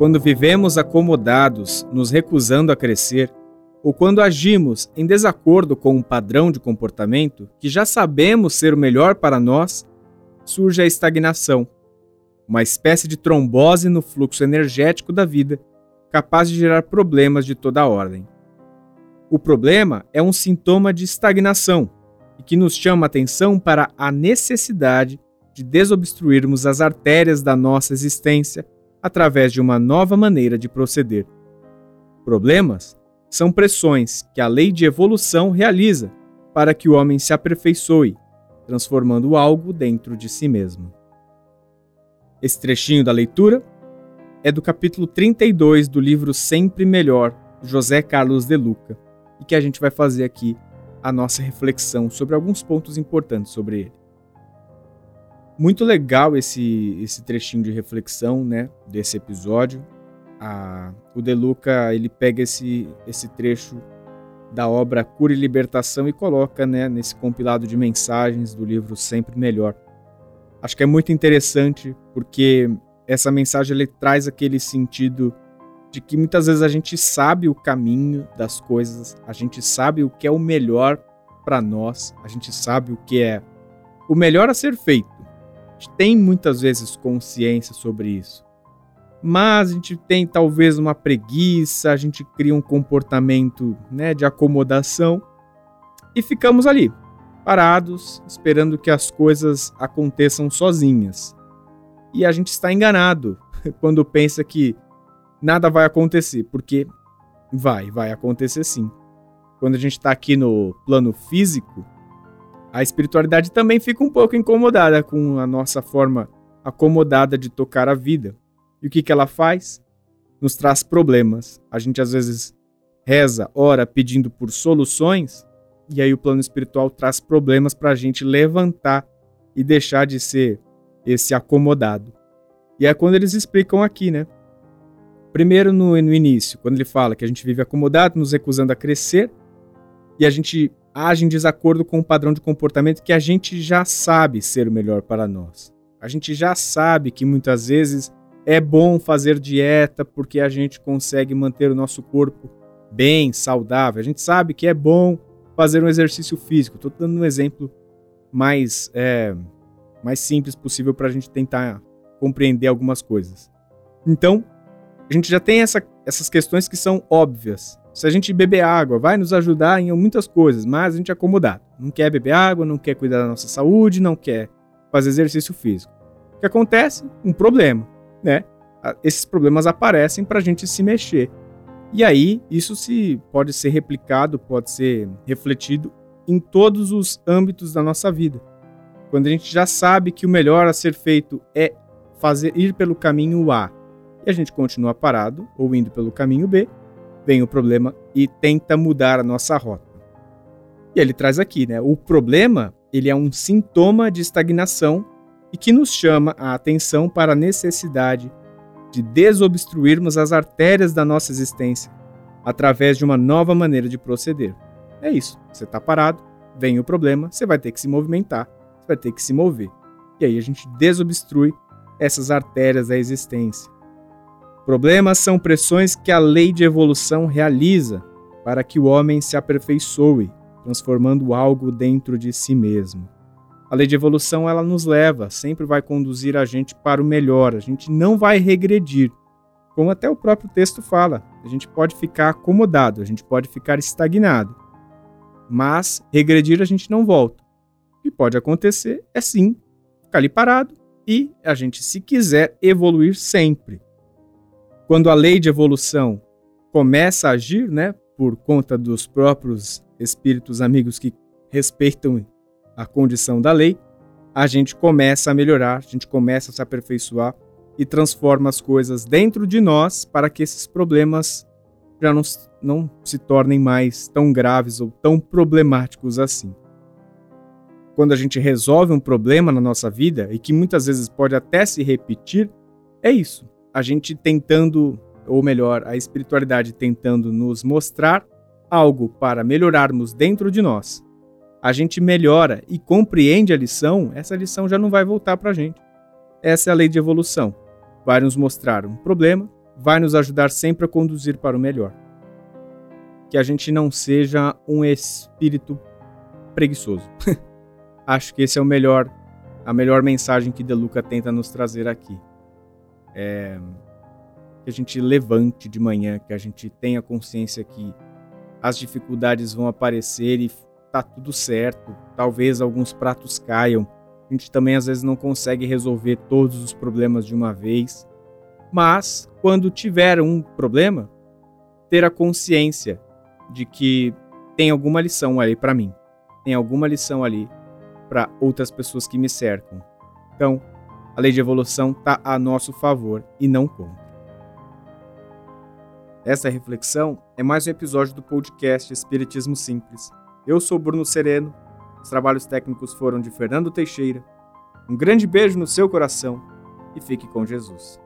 Quando vivemos acomodados, nos recusando a crescer, ou quando agimos em desacordo com um padrão de comportamento que já sabemos ser o melhor para nós, surge a estagnação, uma espécie de trombose no fluxo energético da vida, capaz de gerar problemas de toda ordem. O problema é um sintoma de estagnação e que nos chama a atenção para a necessidade de desobstruirmos as artérias da nossa existência através de uma nova maneira de proceder. Problemas são pressões que a lei de evolução realiza para que o homem se aperfeiçoe, transformando algo dentro de si mesmo. Esse trechinho da leitura é do capítulo 32 do livro Sempre Melhor, José Carlos de Luca, e que a gente vai fazer aqui a nossa reflexão sobre alguns pontos importantes sobre ele. Muito legal esse, esse trechinho de reflexão, né, desse episódio. A, o De Luca, ele pega esse, esse trecho da obra Cura e Libertação e coloca, né, nesse compilado de mensagens do livro Sempre Melhor. Acho que é muito interessante porque essa mensagem ele traz aquele sentido de que muitas vezes a gente sabe o caminho das coisas, a gente sabe o que é o melhor para nós, a gente sabe o que é o melhor a ser feito gente tem muitas vezes consciência sobre isso. Mas a gente tem talvez uma preguiça, a gente cria um comportamento né, de acomodação e ficamos ali, parados, esperando que as coisas aconteçam sozinhas. E a gente está enganado quando pensa que nada vai acontecer, porque vai, vai acontecer sim. Quando a gente está aqui no plano físico, a espiritualidade também fica um pouco incomodada com a nossa forma acomodada de tocar a vida. E o que, que ela faz? Nos traz problemas. A gente às vezes reza, ora pedindo por soluções, e aí o plano espiritual traz problemas para a gente levantar e deixar de ser esse acomodado. E é quando eles explicam aqui, né? Primeiro no, no início, quando ele fala que a gente vive acomodado, nos recusando a crescer, e a gente age em desacordo com o padrão de comportamento que a gente já sabe ser o melhor para nós. A gente já sabe que muitas vezes é bom fazer dieta porque a gente consegue manter o nosso corpo bem, saudável. A gente sabe que é bom fazer um exercício físico. Estou dando um exemplo mais, é, mais simples possível para a gente tentar compreender algumas coisas. Então, a gente já tem essa, essas questões que são óbvias. Se a gente beber água, vai nos ajudar em muitas coisas, mas a gente é acomodado. Não quer beber água, não quer cuidar da nossa saúde, não quer fazer exercício físico. O que acontece? Um problema, né? Esses problemas aparecem para a gente se mexer. E aí, isso se pode ser replicado, pode ser refletido em todos os âmbitos da nossa vida. Quando a gente já sabe que o melhor a ser feito é fazer ir pelo caminho A, e a gente continua parado ou indo pelo caminho B, vem o problema e tenta mudar a nossa rota. E ele traz aqui, né? O problema, ele é um sintoma de estagnação e que nos chama a atenção para a necessidade de desobstruirmos as artérias da nossa existência através de uma nova maneira de proceder. É isso. Você está parado, vem o problema, você vai ter que se movimentar, você vai ter que se mover. E aí a gente desobstrui essas artérias da existência. Problemas são pressões que a lei de evolução realiza para que o homem se aperfeiçoe, transformando algo dentro de si mesmo. A lei de evolução ela nos leva, sempre vai conduzir a gente para o melhor, a gente não vai regredir. Como até o próprio texto fala, a gente pode ficar acomodado, a gente pode ficar estagnado. Mas regredir a gente não volta. O que pode acontecer é sim ficar ali parado e a gente, se quiser, evoluir sempre quando a lei de evolução começa a agir, né, por conta dos próprios espíritos amigos que respeitam a condição da lei, a gente começa a melhorar, a gente começa a se aperfeiçoar e transforma as coisas dentro de nós para que esses problemas já não, não se tornem mais tão graves ou tão problemáticos assim. Quando a gente resolve um problema na nossa vida e que muitas vezes pode até se repetir, é isso a gente tentando, ou melhor, a espiritualidade tentando nos mostrar algo para melhorarmos dentro de nós. A gente melhora e compreende a lição, essa lição já não vai voltar para a gente. Essa é a lei de evolução. Vai nos mostrar um problema, vai nos ajudar sempre a conduzir para o melhor. Que a gente não seja um espírito preguiçoso. Acho que esse é o melhor, a melhor mensagem que De Luca tenta nos trazer aqui. É, que a gente levante de manhã, que a gente tenha consciência que as dificuldades vão aparecer e tá tudo certo. Talvez alguns pratos caiam. A gente também às vezes não consegue resolver todos os problemas de uma vez. Mas quando tiver um problema, ter a consciência de que tem alguma lição ali para mim. Tem alguma lição ali para outras pessoas que me cercam. Então, a lei de evolução está a nosso favor e não contra. Essa reflexão é mais um episódio do podcast Espiritismo Simples. Eu sou Bruno Sereno, os trabalhos técnicos foram de Fernando Teixeira. Um grande beijo no seu coração e fique com Jesus.